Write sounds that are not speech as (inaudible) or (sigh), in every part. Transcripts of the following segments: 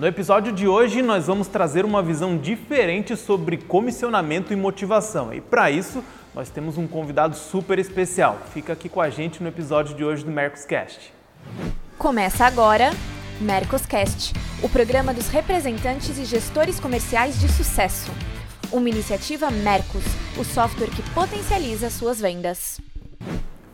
No episódio de hoje, nós vamos trazer uma visão diferente sobre comissionamento e motivação. E para isso, nós temos um convidado super especial. Fica aqui com a gente no episódio de hoje do Mercoscast. Começa agora Mercoscast, o programa dos representantes e gestores comerciais de sucesso. Uma iniciativa Mercos, o software que potencializa suas vendas.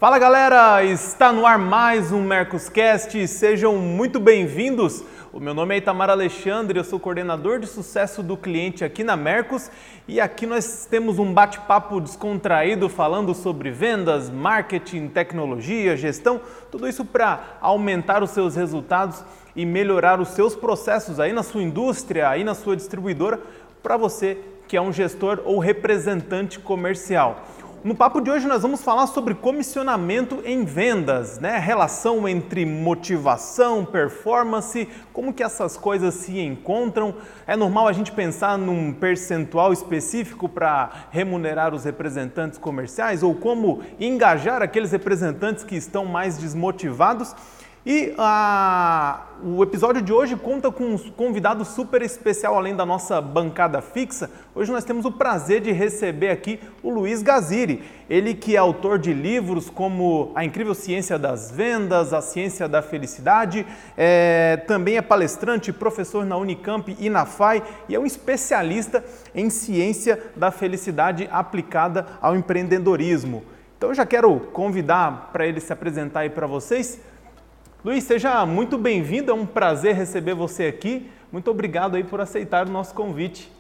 Fala galera, está no ar mais um Mercoscast, sejam muito bem-vindos. O meu nome é Itamar Alexandre, eu sou coordenador de sucesso do cliente aqui na Mercos e aqui nós temos um bate-papo descontraído falando sobre vendas, marketing, tecnologia, gestão, tudo isso para aumentar os seus resultados e melhorar os seus processos aí na sua indústria, aí na sua distribuidora, para você que é um gestor ou representante comercial. No papo de hoje nós vamos falar sobre comissionamento em vendas, né? Relação entre motivação, performance, como que essas coisas se encontram. É normal a gente pensar num percentual específico para remunerar os representantes comerciais ou como engajar aqueles representantes que estão mais desmotivados? E ah, o episódio de hoje conta com um convidado super especial, além da nossa bancada fixa. Hoje nós temos o prazer de receber aqui o Luiz Gaziri. Ele que é autor de livros como A Incrível Ciência das Vendas, A Ciência da Felicidade, é, também é palestrante, professor na Unicamp e na FAI e é um especialista em ciência da felicidade aplicada ao empreendedorismo. Então eu já quero convidar para ele se apresentar aí para vocês. Luiz, seja muito bem-vindo, é um prazer receber você aqui. Muito obrigado aí por aceitar o nosso convite.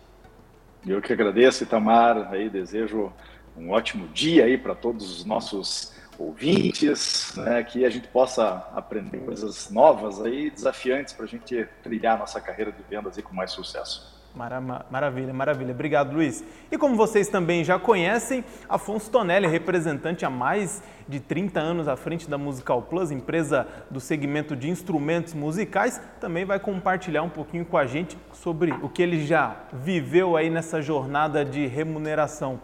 Eu que agradeço, Itamar, aí desejo um ótimo dia aí para todos os nossos ouvintes, né, que a gente possa aprender coisas novas aí, desafiantes para a gente trilhar nossa carreira de vendas aí com mais sucesso. Maravilha, maravilha. Obrigado, Luiz. E como vocês também já conhecem, Afonso Tonelli, representante há mais de 30 anos à frente da Musical Plus, empresa do segmento de instrumentos musicais, também vai compartilhar um pouquinho com a gente sobre o que ele já viveu aí nessa jornada de remuneração.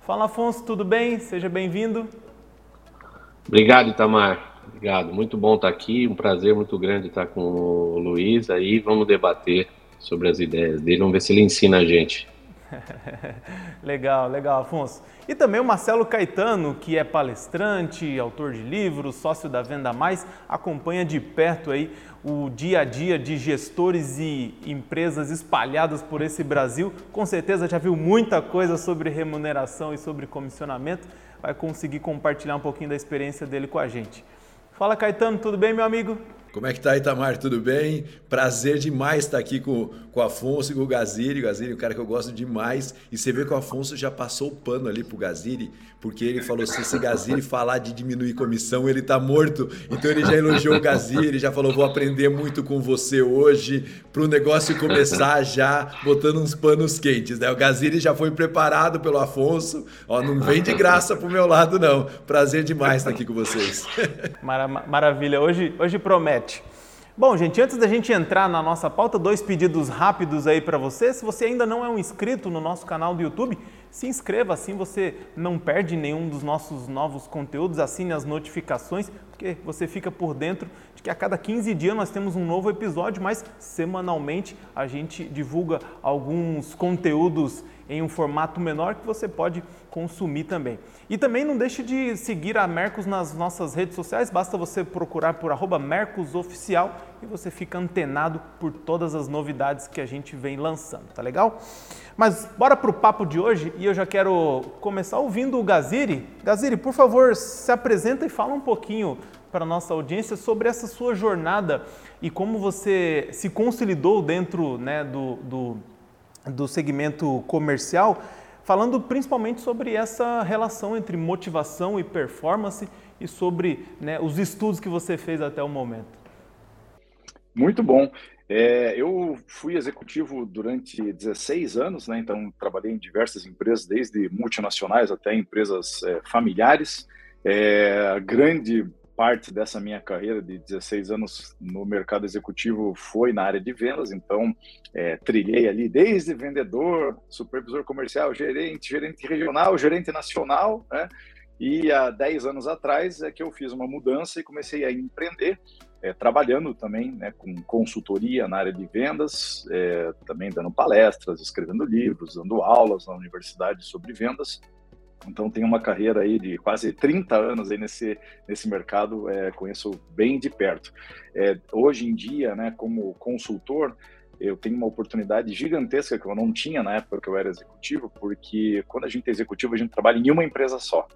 Fala, Afonso, tudo bem? Seja bem-vindo. Obrigado, Itamar. Obrigado. Muito bom estar aqui. Um prazer muito grande estar com o Luiz aí. Vamos debater sobre as ideias dele. Vamos ver se ele ensina a gente. (laughs) legal, legal, Afonso. E também o Marcelo Caetano, que é palestrante, autor de livros, sócio da Venda Mais, acompanha de perto aí o dia a dia de gestores e empresas espalhadas por esse Brasil. Com certeza já viu muita coisa sobre remuneração e sobre comissionamento. Vai conseguir compartilhar um pouquinho da experiência dele com a gente. Fala Caetano, tudo bem, meu amigo? Como é que tá, Itamar? Tudo bem? Prazer demais estar aqui com, com o Afonso e com o Gaziri. O Gaziri é um cara que eu gosto demais. E você vê que o Afonso já passou o pano ali pro Gaziri, porque ele falou: se esse Gaziri falar de diminuir comissão, ele tá morto. Então ele já elogiou o Gaziri, já falou: vou aprender muito com você hoje, pro negócio começar já botando uns panos quentes. Né? O Gaziri já foi preparado pelo Afonso. Ó, não vem de graça pro meu lado, não. Prazer demais estar aqui com vocês. Maravilha. Hoje, hoje promete. Bom, gente, antes da gente entrar na nossa pauta, dois pedidos rápidos aí para você. Se você ainda não é um inscrito no nosso canal do YouTube, se inscreva, assim você não perde nenhum dos nossos novos conteúdos, assine as notificações, porque você fica por dentro de que a cada 15 dias nós temos um novo episódio, mas semanalmente a gente divulga alguns conteúdos em um formato menor que você pode consumir também. E também não deixe de seguir a Mercos nas nossas redes sociais, basta você procurar por arroba Mercosoficial e você fica antenado por todas as novidades que a gente vem lançando, tá legal? Mas bora para o papo de hoje e eu já quero começar ouvindo o Gaziri. Gaziri, por favor, se apresenta e fala um pouquinho para a nossa audiência sobre essa sua jornada e como você se consolidou dentro né, do, do do segmento comercial, falando principalmente sobre essa relação entre motivação e performance e sobre né, os estudos que você fez até o momento. Muito bom. É, eu fui executivo durante 16 anos, né, então trabalhei em diversas empresas, desde multinacionais até empresas é, familiares. É, grande parte dessa minha carreira de 16 anos no mercado executivo foi na área de vendas, então é, trilhei ali desde vendedor, supervisor comercial, gerente, gerente regional, gerente nacional, né? E há 10 anos atrás é que eu fiz uma mudança e comecei a empreender é, trabalhando também né, com consultoria na área de vendas, é, também dando palestras, escrevendo livros, dando aulas na universidade sobre vendas. Então, tenho uma carreira aí de quase 30 anos aí nesse, nesse mercado, é, conheço bem de perto. É, hoje em dia, né, como consultor, eu tenho uma oportunidade gigantesca que eu não tinha na época que eu era executivo, porque quando a gente é executivo, a gente trabalha em uma empresa só.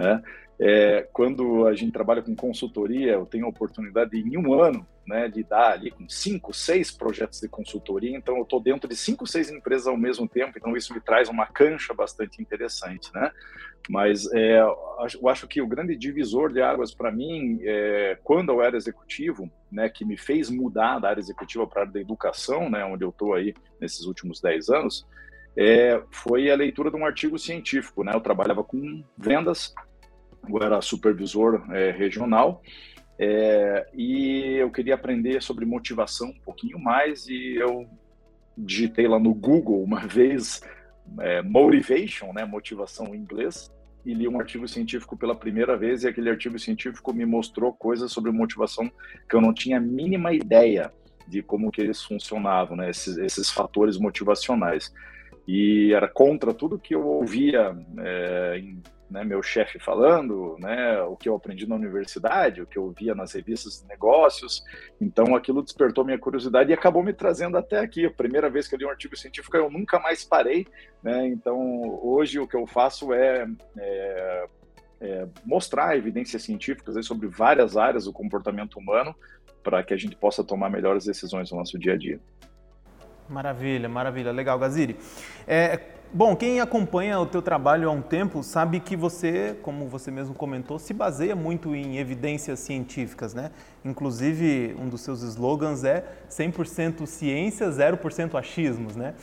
Né? É, quando a gente trabalha com consultoria, eu tenho a oportunidade em um ano né, de dar ali com cinco, seis projetos de consultoria, então eu estou dentro de cinco, seis empresas ao mesmo tempo, então isso me traz uma cancha bastante interessante, né? Mas é, eu acho que o grande divisor de águas para mim, é, quando eu era executivo, né, que me fez mudar da área executiva para a área da educação, né, onde eu estou aí nesses últimos dez anos, é, foi a leitura de um artigo científico, né? Eu trabalhava com vendas eu era supervisor é, regional é, e eu queria aprender sobre motivação um pouquinho mais e eu digitei lá no Google uma (laughs) vez é, motivation, né, motivação em inglês, e li um artigo científico pela primeira vez e aquele artigo científico me mostrou coisas sobre motivação que eu não tinha a mínima ideia de como que eles funcionavam, né, esses, esses fatores motivacionais. E era contra tudo que eu ouvia é, em né, meu chefe falando, né, o que eu aprendi na universidade, o que eu via nas revistas de negócios. Então, aquilo despertou minha curiosidade e acabou me trazendo até aqui. A primeira vez que eu li um artigo científico, eu nunca mais parei. Né? Então, hoje o que eu faço é, é, é mostrar evidências científicas sobre várias áreas do comportamento humano para que a gente possa tomar melhores decisões no nosso dia a dia. Maravilha, maravilha. Legal, Gaziri. É, Bom, quem acompanha o teu trabalho há um tempo sabe que você, como você mesmo comentou, se baseia muito em evidências científicas, né? Inclusive, um dos seus slogans é 100% ciência, 0% achismos, né?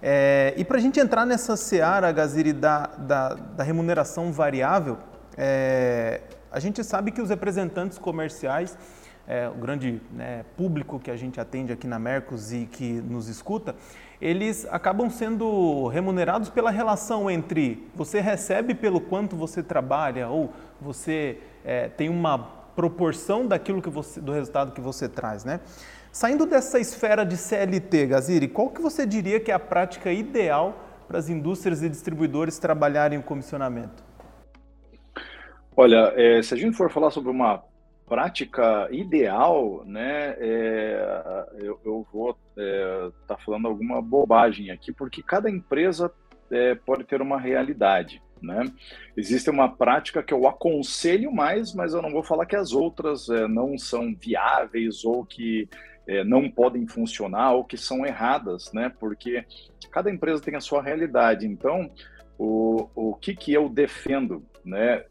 É, e para a gente entrar nessa seara, Gaziri, da, da, da remuneração variável, é, a gente sabe que os representantes comerciais é, o grande né, público que a gente atende aqui na Mercos e que nos escuta, eles acabam sendo remunerados pela relação entre você recebe pelo quanto você trabalha ou você é, tem uma proporção daquilo que você, do resultado que você traz, né? Saindo dessa esfera de CLT, Gaziri, qual que você diria que é a prática ideal para as indústrias e distribuidores trabalharem o comissionamento? Olha, é, se a gente for falar sobre uma prática ideal, né, é, eu, eu, vou estar é, tá falando alguma bobagem aqui, porque cada empresa é, pode ter uma realidade. Né? Existe uma prática que eu aconselho mais, mas eu não vou falar que as outras é, não são viáveis ou que é, não podem funcionar ou que são erradas, né? porque cada empresa tem a sua realidade. Então, o, o que, que eu defendo? Né?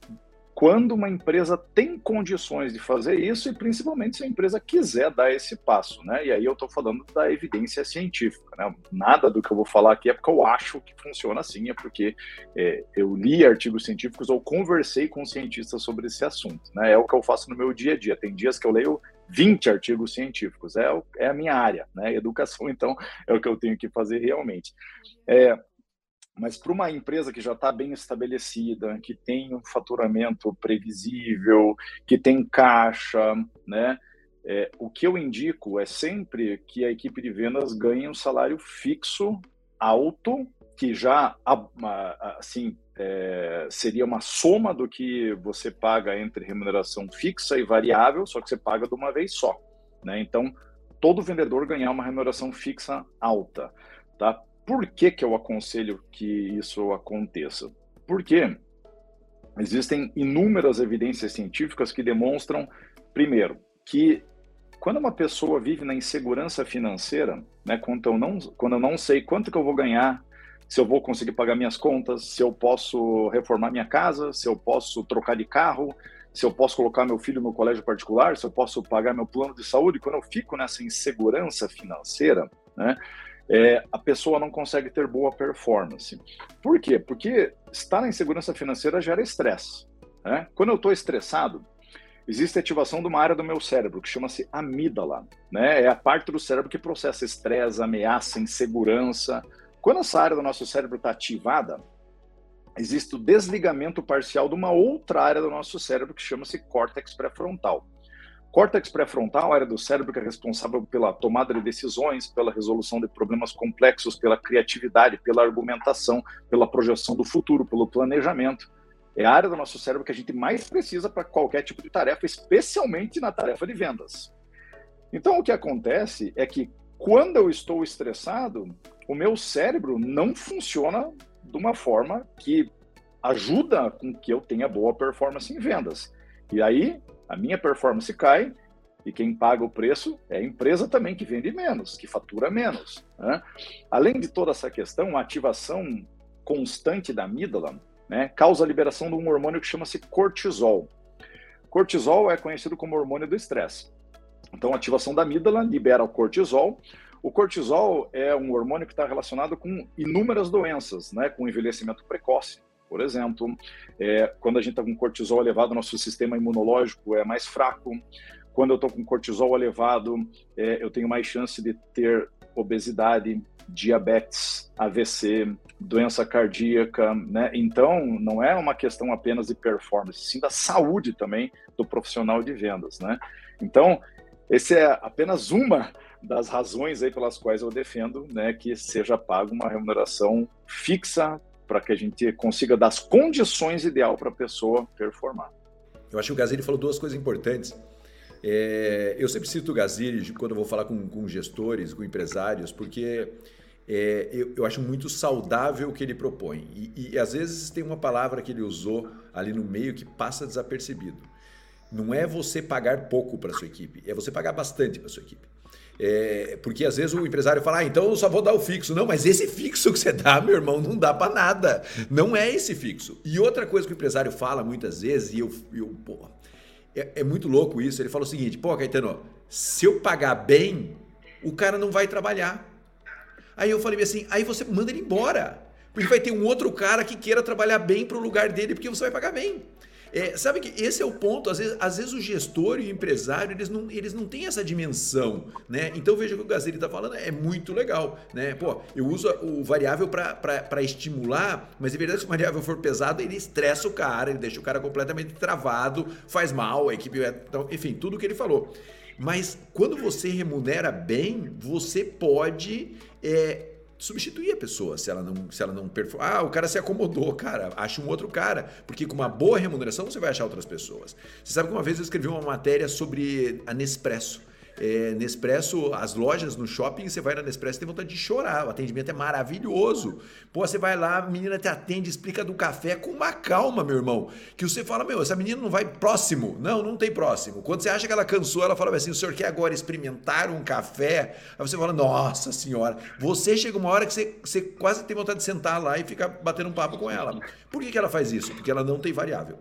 Quando uma empresa tem condições de fazer isso e principalmente se a empresa quiser dar esse passo, né? E aí eu estou falando da evidência científica, né? Nada do que eu vou falar aqui é porque eu acho que funciona assim, é porque é, eu li artigos científicos ou conversei com cientistas sobre esse assunto, né? É o que eu faço no meu dia a dia. Tem dias que eu leio 20 artigos científicos, é, é a minha área, né? Educação, então, é o que eu tenho que fazer realmente. É, mas para uma empresa que já está bem estabelecida, que tem um faturamento previsível, que tem caixa, né? É, o que eu indico é sempre que a equipe de vendas ganhe um salário fixo alto, que já assim é, seria uma soma do que você paga entre remuneração fixa e variável, só que você paga de uma vez só. Né? Então, todo vendedor ganhar uma remuneração fixa alta. Tá? Por que, que eu aconselho que isso aconteça? Porque existem inúmeras evidências científicas que demonstram, primeiro, que quando uma pessoa vive na insegurança financeira, né, quando, eu não, quando eu não sei quanto que eu vou ganhar, se eu vou conseguir pagar minhas contas, se eu posso reformar minha casa, se eu posso trocar de carro, se eu posso colocar meu filho no colégio particular, se eu posso pagar meu plano de saúde, quando eu fico nessa insegurança financeira, né, é, a pessoa não consegue ter boa performance. Por quê? Porque estar na insegurança financeira gera estresse. Né? Quando eu estou estressado, existe ativação de uma área do meu cérebro que chama-se amígdala. Né? É a parte do cérebro que processa estresse, ameaça, insegurança. Quando essa área do nosso cérebro está ativada, existe o desligamento parcial de uma outra área do nosso cérebro que chama-se córtex pré-frontal. Córtex pré-frontal, área do cérebro que é responsável pela tomada de decisões, pela resolução de problemas complexos, pela criatividade, pela argumentação, pela projeção do futuro, pelo planejamento. É a área do nosso cérebro que a gente mais precisa para qualquer tipo de tarefa, especialmente na tarefa de vendas. Então, o que acontece é que quando eu estou estressado, o meu cérebro não funciona de uma forma que ajuda com que eu tenha boa performance em vendas. E aí, a minha performance cai e quem paga o preço é a empresa também que vende menos, que fatura menos. Né? Além de toda essa questão, a ativação constante da amígdala né, causa a liberação de um hormônio que chama-se cortisol. Cortisol é conhecido como hormônio do estresse. Então, a ativação da amígdala libera o cortisol. O cortisol é um hormônio que está relacionado com inúmeras doenças, né, com envelhecimento precoce, por exemplo. É, quando a gente está com cortisol elevado, nosso sistema imunológico é mais fraco. Quando eu estou com cortisol elevado, é, eu tenho mais chance de ter obesidade, diabetes, AVC, doença cardíaca, né? Então, não é uma questão apenas de performance, sim da saúde também do profissional de vendas, né? Então, esse é apenas uma das razões aí pelas quais eu defendo, né, que seja pago uma remuneração fixa para que a gente consiga dar as condições ideal para a pessoa performar. Eu acho que o Gazini falou duas coisas importantes. É, eu sempre cito o Gazini quando eu vou falar com, com gestores, com empresários, porque é, eu, eu, acho muito saudável o que ele propõe. E, e, às vezes tem uma palavra que ele usou ali no meio que passa desapercebido. Não é você pagar pouco para sua equipe, é você pagar bastante para sua equipe. É, porque às vezes o empresário fala, ah, então eu só vou dar o fixo. Não, mas esse fixo que você dá, meu irmão, não dá para nada. Não é esse fixo. E outra coisa que o empresário fala muitas vezes, e eu, eu pô, é, é muito louco isso. Ele fala o seguinte: pô, Caetano, se eu pagar bem, o cara não vai trabalhar. Aí eu falei assim: aí você manda ele embora. Porque vai ter um outro cara que queira trabalhar bem para o lugar dele, porque você vai pagar bem. É, sabe que esse é o ponto. Às vezes, às vezes o gestor e o empresário eles não, eles não têm essa dimensão, né? Então veja o que o Gazeli está falando é muito legal, né? Pô, eu uso o variável para estimular, mas é verdade se o variável for pesado ele estressa o cara, ele deixa o cara completamente travado, faz mal, a equipe, é, então, enfim, tudo que ele falou. Mas quando você remunera bem, você pode é, substituir a pessoa se ela não se ela não performa. Ah, o cara se acomodou, cara, acha um outro cara, porque com uma boa remuneração você vai achar outras pessoas. Você sabe que uma vez eu escrevi uma matéria sobre a Nespresso. É, Nespresso, as lojas no shopping, você vai na Nespresso tem vontade de chorar. O atendimento é maravilhoso. Pô, você vai lá, a menina te atende, explica do café com uma calma, meu irmão. Que você fala, meu, essa menina não vai próximo. Não, não tem próximo. Quando você acha que ela cansou, ela fala assim: o senhor quer agora experimentar um café? Aí você fala, nossa senhora. Você chega uma hora que você, você quase tem vontade de sentar lá e ficar batendo um papo com ela. Por que, que ela faz isso? Porque ela não tem variável.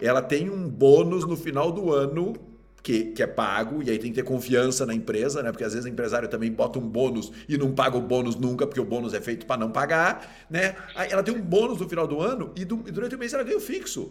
Ela tem um bônus no final do ano que, que, é pago, e aí tem que ter confiança na empresa, né? Porque às vezes o empresário também bota um bônus e não paga o bônus nunca, porque o bônus é feito para não pagar, né? Aí ela tem um bônus no final do ano e, do, e durante o mês ela ganha o fixo.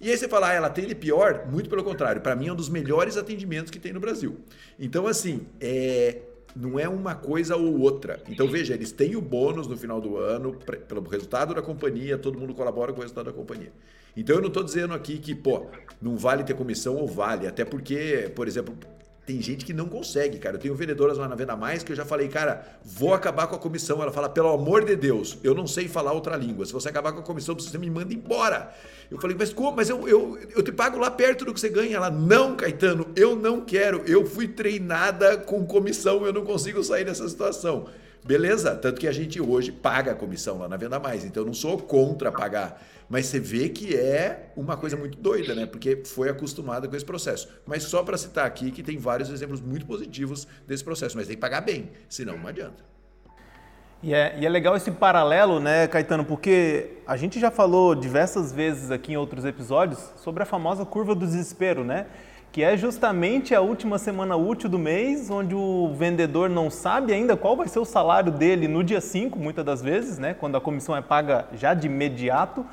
E aí você fala, ah, ela ele pior? Muito pelo contrário, para mim é um dos melhores atendimentos que tem no Brasil. Então, assim, é, não é uma coisa ou outra. Então, veja, eles têm o bônus no final do ano, pelo resultado da companhia, todo mundo colabora com o resultado da companhia. Então eu não estou dizendo aqui que, pô, não vale ter comissão ou vale. Até porque, por exemplo, tem gente que não consegue, cara. Eu tenho vendedoras lá na Venda Mais que eu já falei, cara, vou acabar com a comissão. Ela fala, pelo amor de Deus, eu não sei falar outra língua. Se você acabar com a comissão, você me manda embora. Eu falei, mas como? Mas eu, eu, eu te pago lá perto do que você ganha. Ela, não, Caetano, eu não quero. Eu fui treinada com comissão, eu não consigo sair dessa situação. Beleza, tanto que a gente hoje paga a comissão lá na Venda Mais, então eu não sou contra pagar. Mas você vê que é uma coisa muito doida, né? Porque foi acostumada com esse processo. Mas só para citar aqui que tem vários exemplos muito positivos desse processo, mas tem que pagar bem, senão não adianta. E é, e é legal esse paralelo, né, Caetano? Porque a gente já falou diversas vezes aqui em outros episódios sobre a famosa curva do desespero, né? Que é justamente a última semana útil do mês, onde o vendedor não sabe ainda qual vai ser o salário dele no dia 5, muitas das vezes, né, quando a comissão é paga já de imediato,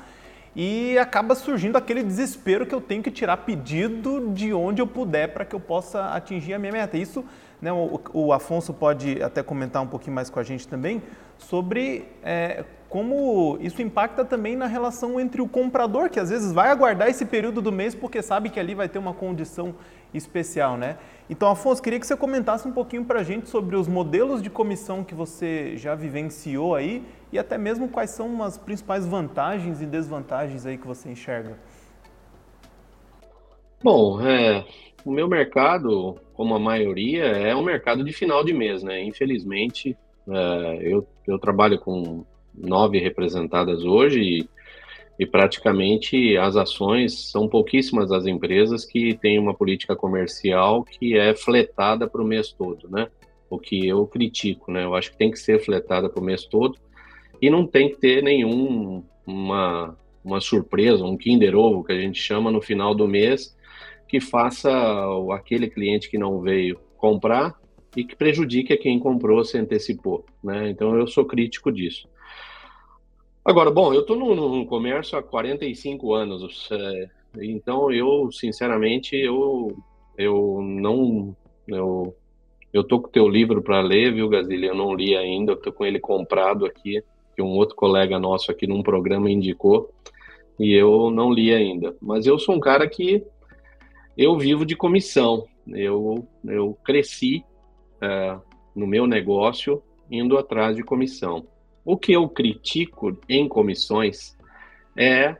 e acaba surgindo aquele desespero que eu tenho que tirar pedido de onde eu puder para que eu possa atingir a minha meta. Isso, né, o, o, Afonso pode até comentar um pouquinho mais com a gente também sobre é, como isso impacta também na relação entre o comprador, que às vezes vai aguardar esse período do mês porque sabe que ali vai ter uma condição especial, né? Então, Afonso, queria que você comentasse um pouquinho para a gente sobre os modelos de comissão que você já vivenciou aí e até mesmo quais são as principais vantagens e desvantagens aí que você enxerga. Bom, é, o meu mercado, como a maioria, é um mercado de final de mês, né? Infelizmente, é, eu, eu trabalho com nove representadas hoje e, e, praticamente as ações são pouquíssimas as empresas que têm uma política comercial que é fletada para o mês todo, né? O que eu critico, né? Eu acho que tem que ser fletada para o mês todo e não tem que ter nenhum uma, uma surpresa, um Kinder Ovo que a gente chama no final do mês que faça aquele cliente que não veio comprar e que prejudique a quem comprou se antecipou, né? Então eu sou crítico disso. Agora, bom, eu estou no, comércio há 45 anos, é, então eu, sinceramente, eu, eu não, eu, eu tô com o teu livro para ler, viu, Gazile? Eu não li ainda, tô com ele comprado aqui, que um outro colega nosso aqui num programa indicou, e eu não li ainda. Mas eu sou um cara que eu vivo de comissão. Eu, eu cresci é, no meu negócio indo atrás de comissão. O que eu critico em comissões é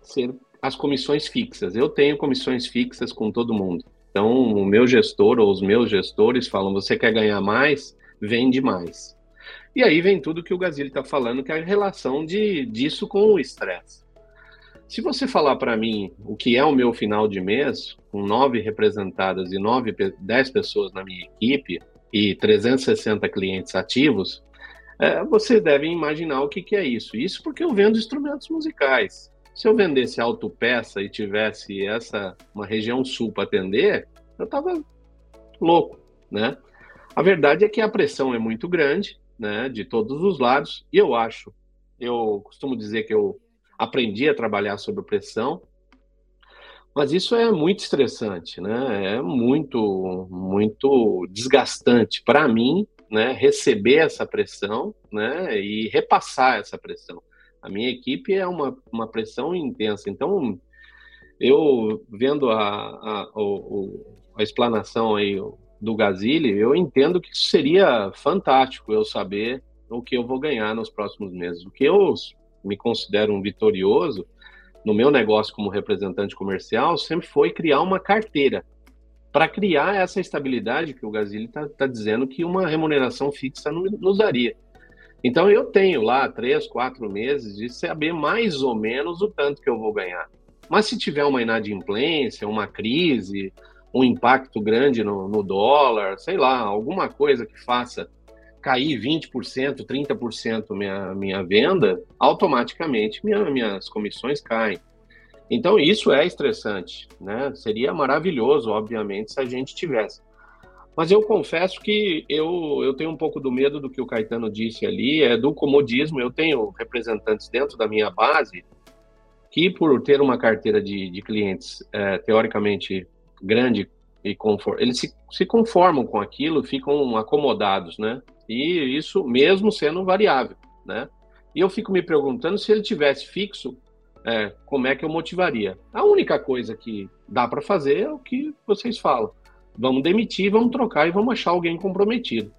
ser as comissões fixas. Eu tenho comissões fixas com todo mundo. Então, o meu gestor ou os meus gestores falam: você quer ganhar mais? Vende mais. E aí vem tudo que o Gazili está falando, que é a relação de, disso com o estresse. Se você falar para mim o que é o meu final de mês, com nove representadas e nove, dez pessoas na minha equipe e 360 clientes ativos, é, você deve imaginar o que, que é isso. Isso porque eu vendo instrumentos musicais. Se eu vendesse autopeça e tivesse essa uma região sul para atender, eu estava louco, né? A verdade é que a pressão é muito grande, né, de todos os lados, e eu acho, eu costumo dizer que eu aprendi a trabalhar sob pressão, mas isso é muito estressante, né? É muito, muito desgastante para mim, né? Receber essa pressão, né? E repassar essa pressão. A minha equipe é uma, uma pressão intensa. Então, eu vendo a, a, a, a explanação aí do Gazili, eu entendo que seria fantástico eu saber o que eu vou ganhar nos próximos meses. O que eu me considero um vitorioso no meu negócio como representante comercial sempre foi criar uma carteira para criar essa estabilidade que o Gazili está tá dizendo que uma remuneração fixa nos daria. Então eu tenho lá três, quatro meses de saber mais ou menos o tanto que eu vou ganhar. Mas se tiver uma inadimplência, uma crise, um impacto grande no, no dólar, sei lá, alguma coisa que faça cair 20%, 30% minha, minha venda, automaticamente minha, minhas comissões caem. Então isso é estressante, né? Seria maravilhoso, obviamente, se a gente tivesse. Mas eu confesso que eu, eu tenho um pouco do medo do que o Caetano disse ali, é do comodismo. Eu tenho representantes dentro da minha base que, por ter uma carteira de, de clientes é, teoricamente grande e conform, eles se, se conformam com aquilo, ficam acomodados, né? E isso mesmo sendo variável, né? E eu fico me perguntando se ele tivesse fixo, é, como é que eu motivaria? A única coisa que dá para fazer é o que vocês falam. Vamos demitir, vamos trocar e vamos achar alguém comprometido.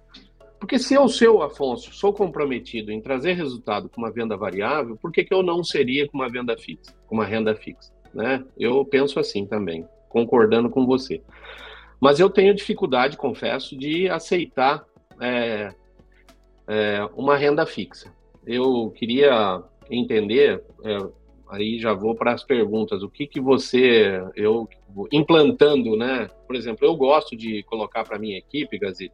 Porque se eu, seu Afonso, sou comprometido em trazer resultado com uma venda variável, por que, que eu não seria com uma venda fixa, com uma renda fixa? Né? Eu penso assim também, concordando com você. Mas eu tenho dificuldade, confesso, de aceitar é, é, uma renda fixa. Eu queria entender, é, aí já vou para as perguntas, o que que você, eu implantando, né? Por exemplo, eu gosto de colocar para minha equipe, Gazi,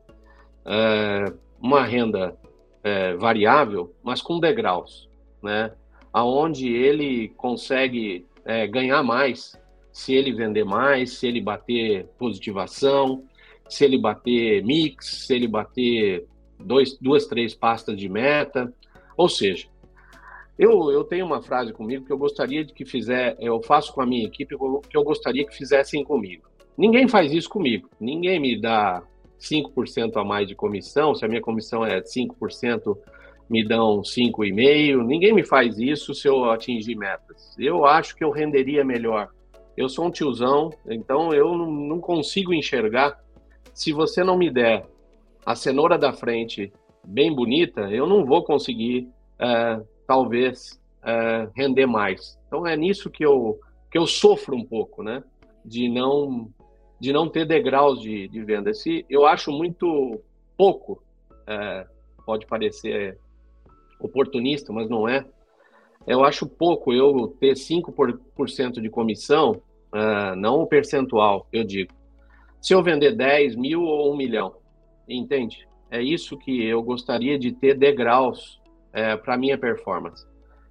é, uma renda é, variável, mas com degraus, né? Aonde ele consegue é, ganhar mais se ele vender mais, se ele bater positivação, se ele bater mix, se ele bater dois, duas, três pastas de meta. Ou seja, eu, eu tenho uma frase comigo que eu gostaria de que fizer, eu faço com a minha equipe que eu gostaria que fizessem comigo. Ninguém faz isso comigo. Ninguém me dá 5% a mais de comissão. Se a minha comissão é 5%, me dão 5,5%. Ninguém me faz isso se eu atingir metas. Eu acho que eu renderia melhor Eu sou um tiozão, então eu não consigo enxergar. Se você não me der a cenoura da frente bem bonita, eu não vou conseguir, é, talvez, é, render mais. Então é nisso que eu, que eu sofro um pouco, né? De não, de não ter degraus de, de venda. Esse, eu acho muito pouco, é, pode parecer oportunista, mas não é. Eu acho pouco eu ter 5% de comissão, uh, não o percentual, eu digo. Se eu vender 10 mil ou 1 milhão, entende? É isso que eu gostaria de ter degraus é, para minha performance.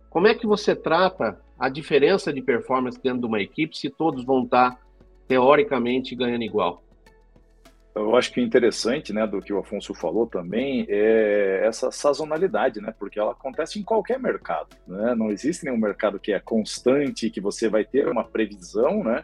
Como é que você trata a diferença de performance dentro de uma equipe se todos vão estar teoricamente ganhando igual? Eu acho que interessante, né, do que o Afonso falou também é essa sazonalidade, né, porque ela acontece em qualquer mercado, né, não existe nenhum mercado que é constante, que você vai ter uma previsão, né,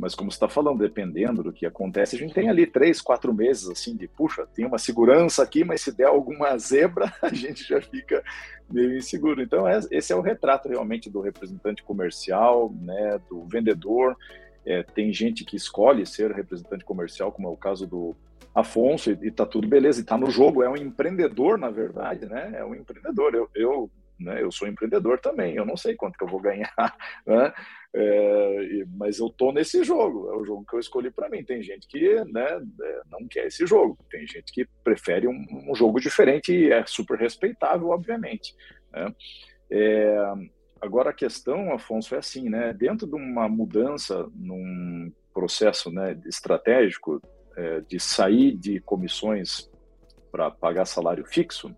mas como você está falando, dependendo do que acontece, a gente tem ali três, quatro meses assim de, puxa, tem uma segurança aqui, mas se der alguma zebra, (laughs) a gente já fica meio inseguro. Então, é, esse é o retrato realmente do representante comercial, né, do vendedor, é, tem gente que escolhe ser representante comercial, como é o caso do Afonso, e, está tudo beleza, e está no jogo, é um empreendedor, na verdade, né? É um empreendedor. Eu, eu, né, eu sou empreendedor também, eu não sei quanto que eu vou ganhar, (laughs) né? É, mas eu tô nesse jogo, é o jogo que eu escolhi para mim. Tem gente que né, é, não quer esse jogo, tem gente que prefere um, um jogo diferente e é super respeitável, obviamente. Né? É, Agora a questão, Afonso, é assim, né? Dentro de uma mudança num processo né, estratégico é, de sair de comissões para pagar salário fixo,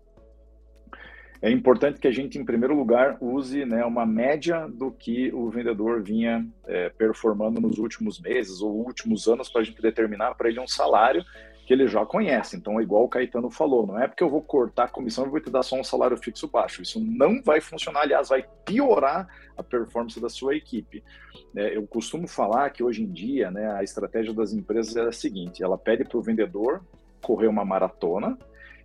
é importante que a gente, em primeiro lugar, use né, uma média do que o vendedor vinha é, performando nos últimos meses ou últimos anos para a gente determinar para ele um salário que ele já conhece. Então, é igual o Caetano falou, não é porque eu vou cortar a comissão e vou te dar só um salário fixo baixo. Isso não vai funcionar, aliás, vai piorar a performance da sua equipe. É, eu costumo falar que hoje em dia, né, a estratégia das empresas é a seguinte: ela pede para o vendedor correr uma maratona.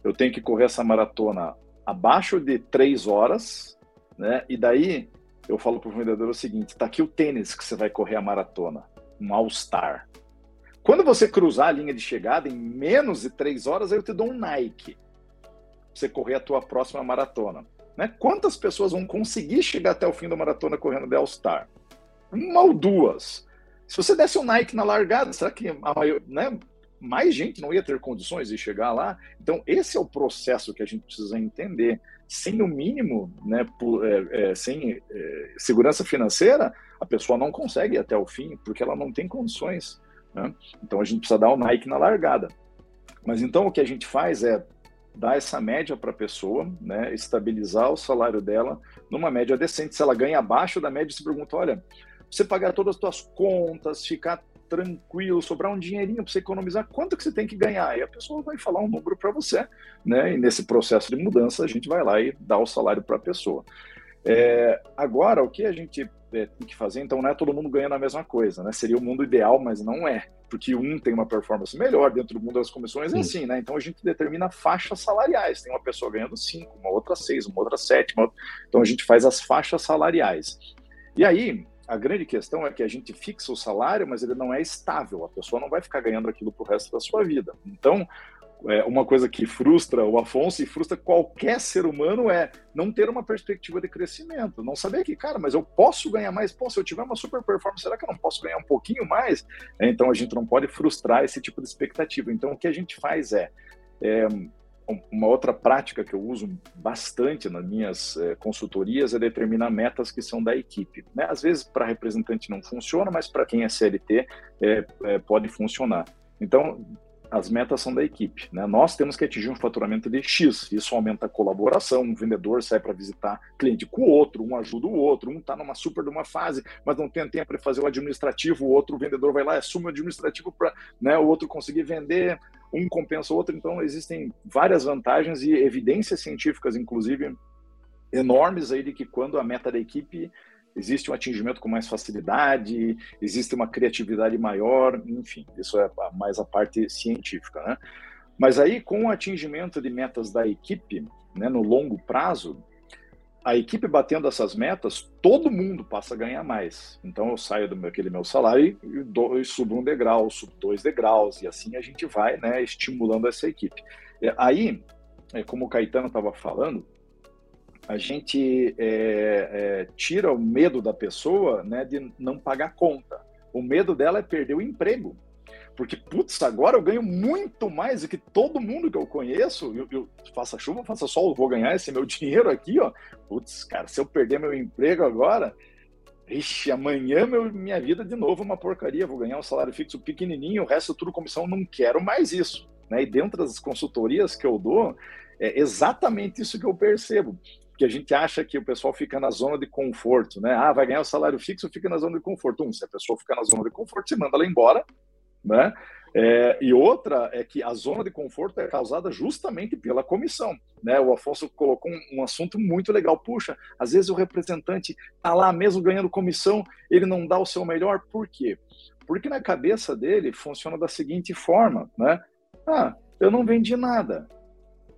Eu tenho que correr essa maratona abaixo de três horas, né? E daí eu falo para o vendedor o seguinte: está aqui o tênis que você vai correr a maratona, um All Star. Quando você cruzar a linha de chegada em menos de três horas, eu te dou um Nike você correr a tua próxima maratona. Né? Quantas pessoas vão conseguir chegar até o fim da maratona correndo de All-Star? Uma ou duas. Se você desse um Nike na largada, será que a maior, né, mais gente não ia ter condições de chegar lá? Então, esse é o processo que a gente precisa entender. Sem o mínimo, né, por, é, é, sem é, segurança financeira, a pessoa não consegue ir até o fim, porque ela não tem condições. Né? Então a gente precisa dar o Nike na largada. Mas então o que a gente faz é dar essa média para a pessoa, né, estabilizar o salário dela numa média decente. Se ela ganha abaixo da média, você pergunta: olha, você pagar todas as suas contas, ficar tranquilo, sobrar um dinheirinho para você economizar, quanto que você tem que ganhar? E a pessoa vai falar um número para você, né? E nesse processo de mudança, a gente vai lá e dá o salário para a pessoa. É, agora, o que a gente é, tem que fazer, então não é todo mundo ganhando a mesma coisa, né? Seria o mundo ideal, mas não é, porque um tem uma performance melhor dentro do mundo das comissões, é assim, né? Então a gente determina faixas salariais. Tem uma pessoa ganhando cinco, uma outra seis, uma outra sete, uma... então a gente faz as faixas salariais. E aí, a grande questão é que a gente fixa o salário, mas ele não é estável. A pessoa não vai ficar ganhando aquilo para o resto da sua vida. Então, é, uma coisa que frustra o Afonso e frustra qualquer ser humano é não ter uma perspectiva de crescimento, não saber que, cara, mas eu posso ganhar mais, pô, se eu tiver uma super performance, será que eu não posso ganhar um pouquinho mais? É, então a gente não pode frustrar esse tipo de expectativa. Então o que a gente faz é, é uma outra prática que eu uso bastante nas minhas é, consultorias é determinar metas que são da equipe. Né? Às vezes para representante não funciona, mas para quem é CLT é, é, pode funcionar. Então, as metas são da equipe. Né? Nós temos que atingir um faturamento de X. Isso aumenta a colaboração. Um vendedor sai para visitar cliente com o outro, um ajuda o outro, um está numa super de uma fase, mas não tem tempo para fazer o administrativo, o outro vendedor vai lá e assume o administrativo para né, o outro conseguir vender, um compensa o outro. Então, existem várias vantagens e evidências científicas, inclusive, enormes aí de que quando a meta da equipe existe um atingimento com mais facilidade, existe uma criatividade maior, enfim, isso é mais a parte científica, né? Mas aí, com o atingimento de metas da equipe, né, no longo prazo, a equipe batendo essas metas, todo mundo passa a ganhar mais. Então eu saio do meu, salário e, e subo um degrau, subo dois degraus, e assim a gente vai né, estimulando essa equipe. Aí, é, como o Caetano estava falando, a gente é, é, tira o medo da pessoa né, de não pagar conta. O medo dela é perder o emprego. Porque, putz, agora eu ganho muito mais do que todo mundo que eu conheço. Eu, eu faça chuva, faça sol, eu vou ganhar esse meu (laughs) dinheiro aqui, ó. Putz, cara, se eu perder meu emprego agora, ixi, amanhã meu, minha vida de novo é uma porcaria. Vou ganhar um salário fixo pequenininho, o resto tudo comissão, não quero mais isso. Né? E dentro das consultorias que eu dou, é exatamente isso que eu percebo que a gente acha que o pessoal fica na zona de conforto, né? Ah, vai ganhar o salário fixo, fica na zona de conforto. Um, se a pessoa ficar na zona de conforto, você manda ela embora, né? É, e outra é que a zona de conforto é causada justamente pela comissão. Né? O Afonso colocou um, um, assunto muito legal. Puxa, às vezes o representante está lá mesmo ganhando comissão, ele não dá o seu melhor. Por quê? Porque na cabeça dele funciona da seguinte forma: né? ah, eu não vendi nada,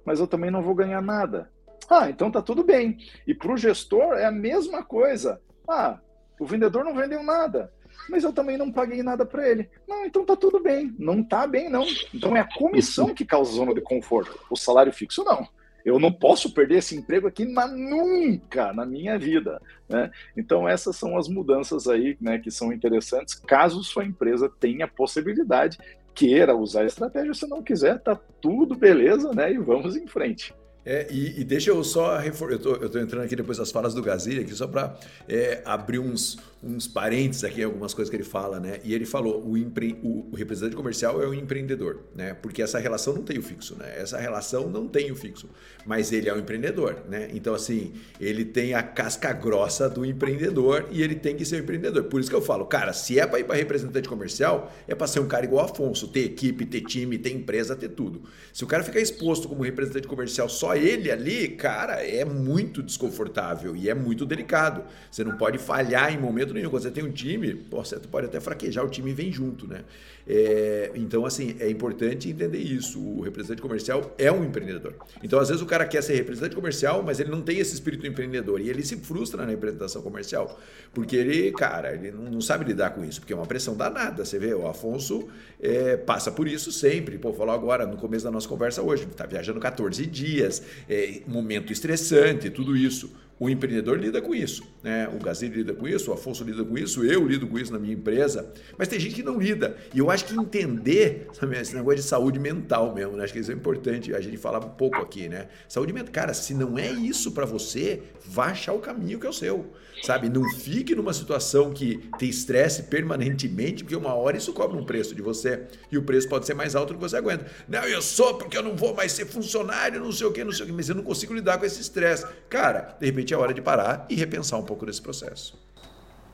mas eu também não vou ganhar nada. Ah, então tá tudo bem. E para o gestor é a mesma coisa. Ah, o vendedor não vendeu nada, mas eu também não paguei nada para ele. Não, então tá tudo bem. Não tá bem, não. Então é a comissão que causa zona de conforto. O salário fixo, não. Eu não posso perder esse emprego aqui, mas nunca na minha vida. Né? Então, essas são as mudanças aí né, que são interessantes, caso sua empresa tenha possibilidade, queira usar a estratégia, se não quiser, tá tudo beleza, né? E vamos em frente. É, e, e, deixa eu só reforçar, eu estou entrando aqui depois das falas do Gazilha, aqui só para é, abrir uns, uns parênteses aqui, algumas coisas que ele fala, né? E ele falou, o, empre, o, representante comercial é o empreendedor, né? Porque essa relação não tem o fixo, né? Essa relação não tem o fixo, mas ele é o empreendedor, né? Então, assim, ele tem a casca grossa do empreendedor e ele tem que ser o empreendedor. Por isso que eu falo, cara, se é para ir para representante comercial, é para ser um cara igual Afonso, ter equipe, ter time, ter empresa, ter tudo. Se o cara ficar exposto como representante comercial só ele ali, cara, é muito desconfortável e é muito delicado. Você não pode falhar em nenhum. Quando você tem um time, pô, você pode até fraquejar, o time vem junto, né? É, então, assim, é importante entender isso. O representante comercial é um empreendedor. Então, às vezes, o cara quer ser representante comercial, mas ele não tem esse espírito empreendedor. E ele se frustra na representação comercial. Porque ele, cara, ele não, não sabe lidar com isso, porque é uma pressão danada. Você vê, o Afonso é, passa por isso sempre. Pô, falou agora, no começo da nossa conversa hoje, está viajando 14 dias, é, momento estressante, tudo isso. O empreendedor lida com isso, né? O Gazini lida com isso, o Afonso lida com isso, eu lido com isso na minha empresa, mas tem gente que não lida. E eu acho que entender sabe, esse negócio de saúde mental mesmo, né? acho que isso é importante a gente falar um pouco aqui, né? Saúde mental, cara, se não é isso para você, vá achar o caminho que é o seu, sabe? Não fique numa situação que tem estresse permanentemente, porque uma hora isso cobra um preço de você e o preço pode ser mais alto do que você aguenta. Não, eu sou porque eu não vou mais ser funcionário, não sei o que, não sei o que, mas eu não consigo lidar com esse estresse. Cara, de repente é hora de parar e repensar um pouco desse processo.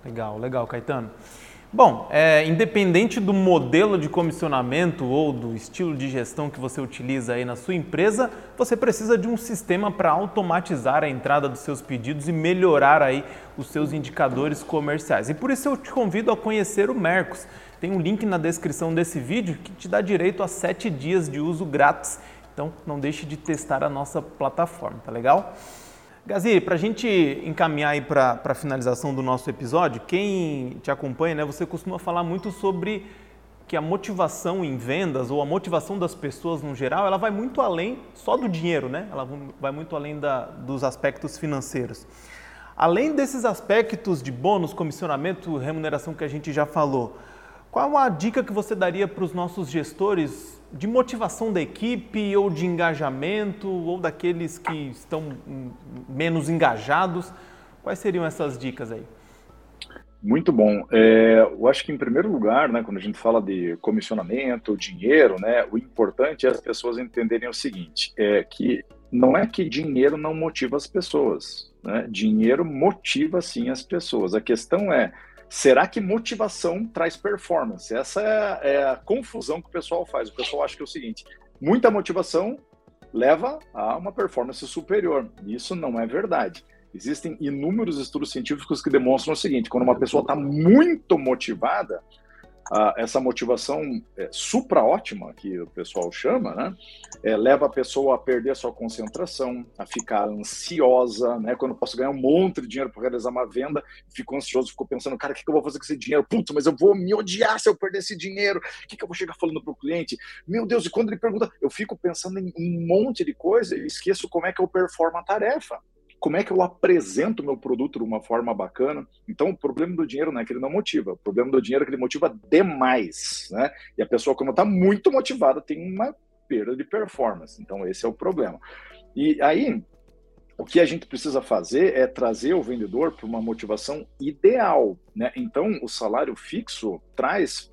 Legal, legal, Caetano. Bom, é, independente do modelo de comissionamento ou do estilo de gestão que você utiliza aí na sua empresa, você precisa de um sistema para automatizar a entrada dos seus pedidos e melhorar aí os seus indicadores comerciais. E por isso eu te convido a conhecer o Mercos. Tem um link na descrição desse vídeo que te dá direito a 7 dias de uso grátis. Então não deixe de testar a nossa plataforma, tá legal? Gazi, para a gente encaminhar aí para a finalização do nosso episódio, quem te acompanha, né, você costuma falar muito sobre que a motivação em vendas ou a motivação das pessoas no geral, ela vai muito além só do dinheiro, né? Ela vai muito além da, dos aspectos financeiros. Além desses aspectos de bônus, comissionamento, remuneração que a gente já falou, qual a dica que você daria para os nossos gestores de motivação da equipe ou de engajamento ou daqueles que estão menos engajados? Quais seriam essas dicas aí? Muito bom. É, eu acho que em primeiro lugar, né, quando a gente fala de comissionamento, dinheiro, né, o importante é as pessoas entenderem o seguinte: é que não é que dinheiro não motiva as pessoas, né? Dinheiro motiva sim as pessoas. A questão é Será que motivação traz performance? Essa é, é a confusão que o pessoal faz. O pessoal acha que é o seguinte: muita motivação leva a uma performance superior. Isso não é verdade. Existem inúmeros estudos científicos que demonstram o seguinte: quando uma pessoa está muito motivada, essa motivação é, supra-ótima, que o pessoal chama, né? É, leva a pessoa a perder a sua concentração, a ficar ansiosa, né? Quando eu posso ganhar um monte de dinheiro para realizar uma venda, fico ansioso, fico pensando, cara, o que, que eu vou fazer com esse dinheiro? Putz, mas eu vou me odiar se eu perder esse dinheiro. O que, que eu vou chegar falando para o cliente? Meu Deus, e quando ele pergunta, eu fico pensando em um monte de coisa e esqueço como é que eu performo a tarefa como é que eu apresento o meu produto de uma forma bacana. Então, o problema do dinheiro não é que ele não motiva, o problema do dinheiro é que ele motiva demais, né? E a pessoa, quando está muito motivada, tem uma perda de performance. Então, esse é o problema. E aí, o que a gente precisa fazer é trazer o vendedor para uma motivação ideal, né? Então, o salário fixo traz,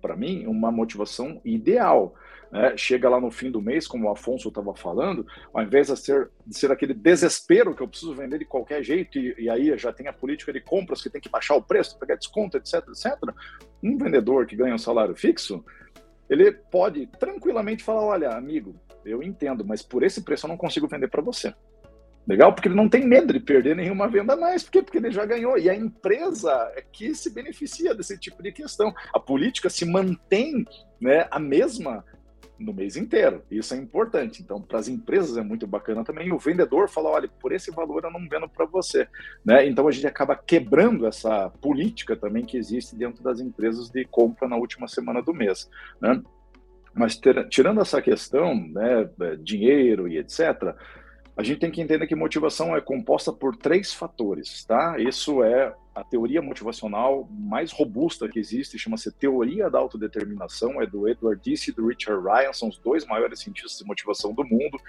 para mim, uma motivação ideal né, chega lá no fim do mês, como o Afonso estava falando, ao invés de ser, de ser aquele desespero que eu preciso vender de qualquer jeito, e, e, aí já tem a política de compras que tem que baixar o preço, pegar desconto, etc, etc, um vendedor que ganha um salário fixo, ele pode tranquilamente falar, olha, amigo, eu entendo, mas por esse preço eu não consigo vender para você. Legal? Porque ele não tem medo de perder nenhuma venda mais. Por quê? Porque ele já ganhou. E a empresa é que se beneficia desse tipo de questão. A política se mantém né, a mesma no mês inteiro. Isso é importante. Então, para as empresas é muito bacana também. O vendedor fala: olha, por esse valor eu não vendo para você. Né? Então, a gente acaba quebrando essa política também que existe dentro das empresas de compra na última semana do mês. Né? Mas, ter, tirando essa questão, né, dinheiro e etc., a gente tem que entender que motivação é composta por três fatores, tá? Isso é a teoria motivacional mais robusta que existe, chama-se teoria da autodeterminação, é do Edward Disse e do Richard Ryan, são os dois maiores cientistas de motivação do mundo.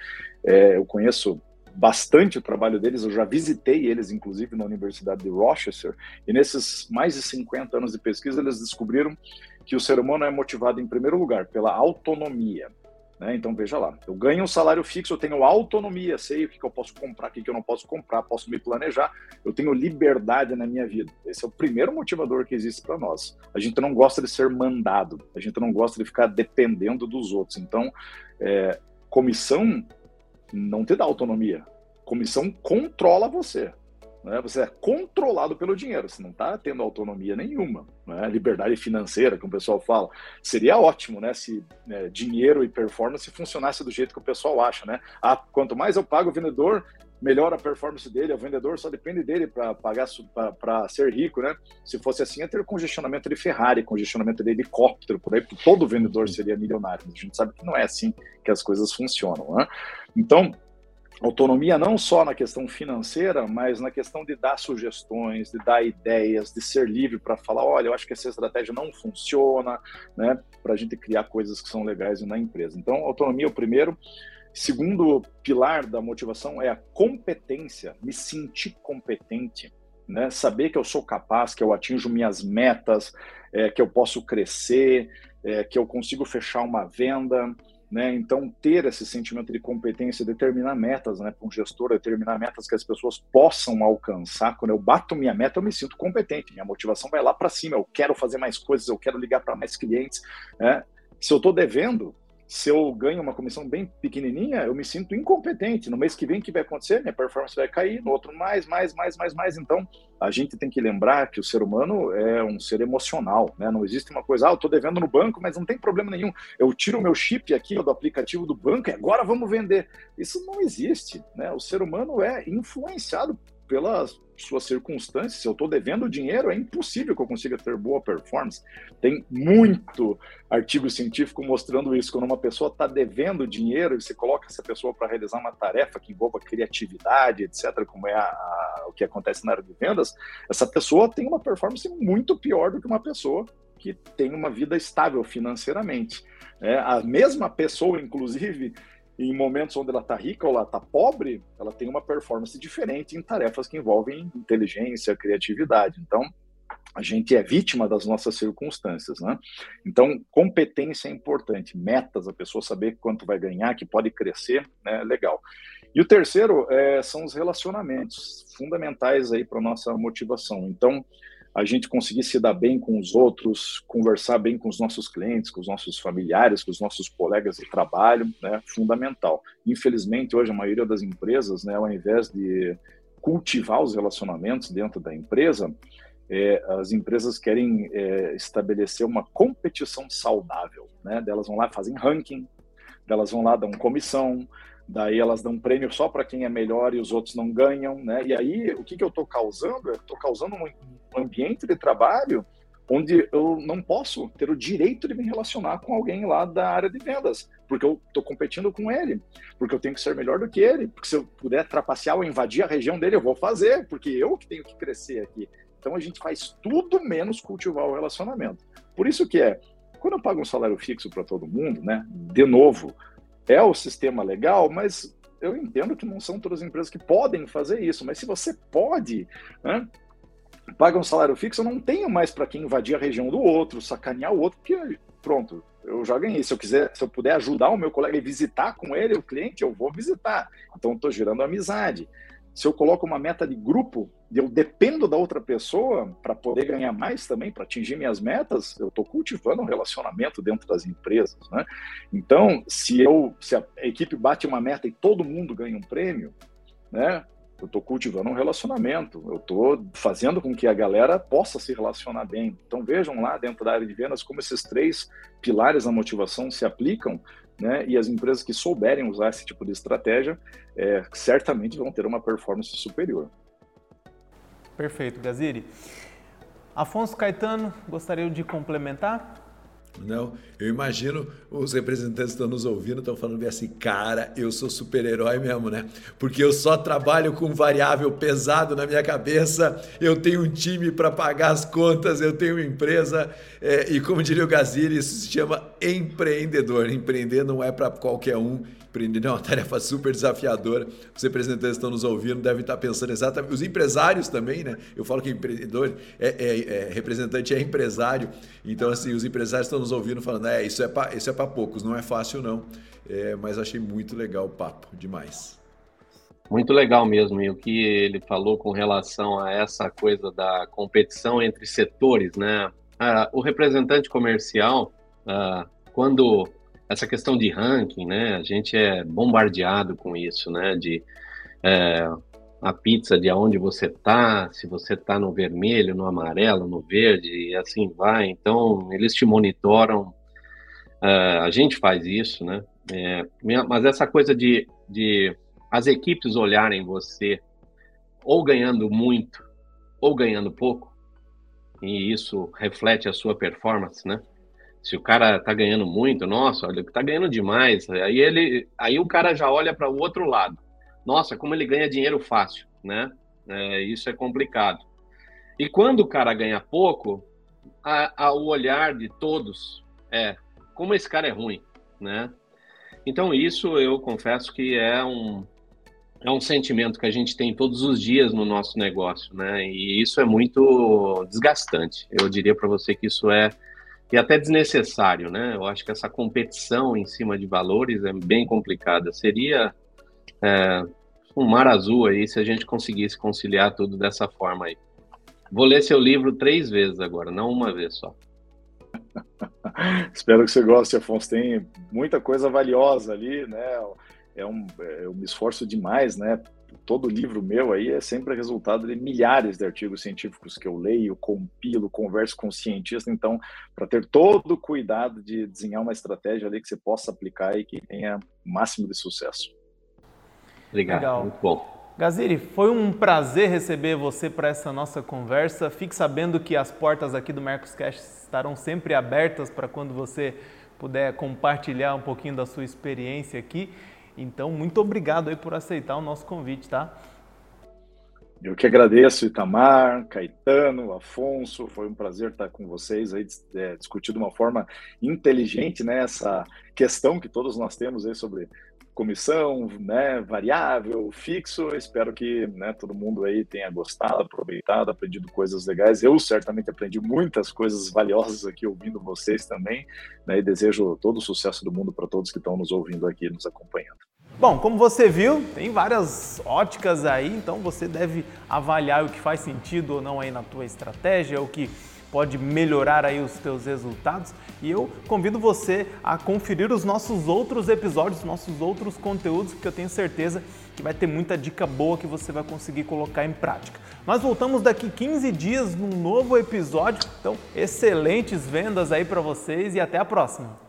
É, eu conheço bastante o trabalho deles, eu já visitei eles, inclusive, na Universidade de Rochester, e nesses mais de 50 anos de pesquisa, eles descobriram que o ser humano é motivado, em primeiro lugar, pela autonomia. Né? Então, veja lá, eu ganho um salário fixo, eu tenho autonomia, sei o que, que eu posso comprar, o que, que eu não posso comprar, posso me planejar, eu tenho liberdade na minha vida. Esse é o primeiro motivador que existe para nós. A gente não gosta de ser mandado, a gente não gosta de ficar dependendo dos outros. Então, é, comissão não te dá autonomia, comissão controla você. Né? Você é controlado pelo dinheiro, você não está tendo autonomia nenhuma. Né? Liberdade financeira, que o pessoal fala. Seria ótimo né, se né, dinheiro e performance funcionasse do jeito que o pessoal acha. Né? Ah, quanto mais eu pago o vendedor, melhor a performance dele. O vendedor só depende dele para pagar para ser rico. Né? Se fosse assim, ia ter congestionamento de Ferrari, congestionamento de helicóptero, por aí, todo vendedor seria milionário. A gente sabe que não é assim que as coisas funcionam. Né? Então, autonomia não só na questão financeira, mas na questão de dar sugestões, de dar ideias, de ser livre para falar, olha, eu acho que essa estratégia não funciona, né, para a gente criar coisas que são legais na empresa. Então, autonomia é o primeiro. Segundo pilar da motivação é a competência, me sentir competente, né, saber que eu sou capaz, que eu atinjo minhas metas, é, que eu posso crescer, é, que eu consigo fechar uma venda, né? Então, ter esse sentimento de competência, determinar metas, né? Para um gestor, determinar metas que as pessoas possam alcançar. Quando eu bato minha meta, eu me sinto competente. Minha motivação vai lá para cima. Eu quero fazer mais coisas, eu quero ligar para mais clientes. Né? Se eu estou devendo, se eu ganho uma comissão bem pequenininha, eu me sinto incompetente. No mês que vem, o que vai acontecer? Minha performance vai cair, no outro mais, mais, mais, mais, mais. Então, a gente tem que lembrar que o ser humano é um ser emocional, né? Não existe uma coisa, ah, eu estou devendo no banco, mas não tem problema nenhum. Eu tiro o meu chip aqui do aplicativo do banco e agora vamos vender. Isso não existe, né? O ser humano é influenciado pelas suas circunstâncias, se eu estou devendo dinheiro, é impossível que eu consiga ter boa performance. Tem muito artigo científico mostrando isso. Quando uma pessoa está devendo dinheiro e você coloca essa pessoa para realizar uma tarefa que envolva criatividade, etc., como é a, a, o que acontece na área de vendas, essa pessoa tem uma performance muito pior do que uma pessoa que tem uma vida estável financeiramente. É, a mesma pessoa, inclusive, em momentos onde ela está rica ou ela está pobre, ela tem uma performance diferente em tarefas que envolvem inteligência, criatividade. Então, a gente é vítima das nossas circunstâncias, né? Então, competência é importante, metas, a pessoa saber quanto vai ganhar, que pode crescer, né? Legal. E o terceiro é, são os relacionamentos, fundamentais aí para nossa motivação. Então, a gente conseguir se dar bem com os outros, conversar bem com os nossos clientes, com os nossos familiares, com os nossos colegas de trabalho, né, fundamental. Infelizmente, hoje a maioria das empresas, né, ao invés de cultivar os relacionamentos dentro da empresa, é, as empresas querem é, estabelecer uma competição saudável, né? Delas vão lá fazem ranking, delas vão lá dão comissão, daí elas dão prêmio só para quem é melhor e os outros não ganham, né? E aí o que, que eu estou causando? Estou causando um ambiente de trabalho onde eu não posso ter o direito de me relacionar com alguém lá da área de vendas, porque eu estou competindo com ele, porque eu tenho que ser melhor do que ele, porque se eu puder trapacear ou invadir a região dele, eu vou fazer, porque eu que tenho que crescer aqui. Então a gente faz tudo menos cultivar o relacionamento. Por isso que é, quando eu pago um salário fixo para todo mundo, né? De novo, é o sistema legal, mas eu entendo que não são todas as empresas que podem fazer isso, mas se você pode, né, paga um salário fixo, eu não tenho mais para quem invadir a região do outro, sacanear o outro, porque pronto, eu já ganhei. Se eu quiser, se eu puder ajudar o meu colega e visitar com ele, o cliente, eu vou visitar. Então estou gerando amizade. Se eu coloco uma meta de grupo, eu dependo da outra pessoa para poder ganhar mais também, para atingir minhas metas, eu estou cultivando um relacionamento dentro das empresas. Né? Então, se eu, se a equipe bate uma meta e todo mundo ganha um prêmio, né? Eu estou cultivando um relacionamento, eu estou fazendo com que a galera possa se relacionar bem. Então vejam lá dentro da área de vendas como esses três pilares da motivação se aplicam, né? E as empresas que souberem usar esse tipo de estratégia é, certamente vão ter uma performance superior. Perfeito, Gaziri. Afonso Caetano, gostaria de complementar? Não, eu imagino os representantes estão nos ouvindo, estão falando bem assim, cara, eu sou super-herói mesmo, né? Porque eu só trabalho com variável pesado na minha cabeça, eu tenho um time para pagar as contas, eu tenho uma empresa, é, e como diria o Gaziri, isso se chama empreendedor. Empreender não é para qualquer um, empreender é uma tarefa super desafiadora. Os representantes estão nos ouvindo, devem estar pensando exatamente. Os empresários também, né? Eu falo que empreendedor é, é, é representante é empresário. Então, assim, os empresários estão nos ouvindo falando, é, isso é para é poucos, não é fácil não. É, mas achei muito legal o papo, demais. Muito legal mesmo. E o que ele falou com relação a essa coisa da competição entre setores, né? Ah, o representante comercial, ah, quando essa questão de ranking, né? A gente é bombardeado com isso, né? De é, a pizza de aonde você tá, se você tá no vermelho, no amarelo, no verde, e assim vai. Então, eles te monitoram. É, a gente faz isso, né? É, mas essa coisa de, de as equipes olharem você ou ganhando muito ou ganhando pouco, e isso reflete a sua performance, né? Se o cara tá ganhando muito, nossa, olha, tá ganhando demais. Aí ele, aí o cara já olha para o outro lado. Nossa, como ele ganha dinheiro fácil, né? É, isso é complicado. E quando o cara ganha pouco, a, a, o olhar de todos é como esse cara é ruim, né? Então isso eu confesso que é um é um sentimento que a gente tem todos os dias no nosso negócio, né? E isso é muito desgastante. Eu diria para você que isso é e até desnecessário, né? Eu acho que essa competição em cima de valores é bem complicada. Seria é, um mar azul aí se a gente conseguisse conciliar tudo dessa forma aí. Vou ler seu livro três vezes agora, não uma vez só. (laughs) Espero que você goste, Afonso. Tem muita coisa valiosa ali, né? É um, é, eu me esforço demais, né? Todo livro meu aí é sempre resultado de milhares de artigos científicos que eu leio, compilo, converso com cientistas, então, para ter todo o cuidado de desenhar uma estratégia ali que você possa aplicar e que tenha o máximo de sucesso. Obrigado, Legal. muito bom. Gaziri, foi um prazer receber você para essa nossa conversa. Fique sabendo que as portas aqui do Mercoscast estarão sempre abertas para quando você puder compartilhar um pouquinho da sua experiência aqui. Então, muito obrigado aí por aceitar o nosso convite, tá? Eu que agradeço, Itamar, Caetano, Afonso. Foi um prazer estar com vocês aí, é, discutir de uma forma inteligente né, essa questão que todos nós temos aí sobre comissão, né, variável, fixo. Espero que né, todo mundo aí tenha gostado, aproveitado, aprendido coisas legais. Eu certamente aprendi muitas coisas valiosas aqui ouvindo vocês também, né, e desejo todo o sucesso do mundo para todos que estão nos ouvindo aqui, nos acompanhando. Bom, como você viu, tem várias óticas aí, então você deve avaliar o que faz sentido ou não aí na tua estratégia, o que pode melhorar aí os teus resultados. E eu convido você a conferir os nossos outros episódios, nossos outros conteúdos, porque eu tenho certeza que vai ter muita dica boa que você vai conseguir colocar em prática. Nós voltamos daqui 15 dias num novo episódio. Então, excelentes vendas aí para vocês e até a próxima.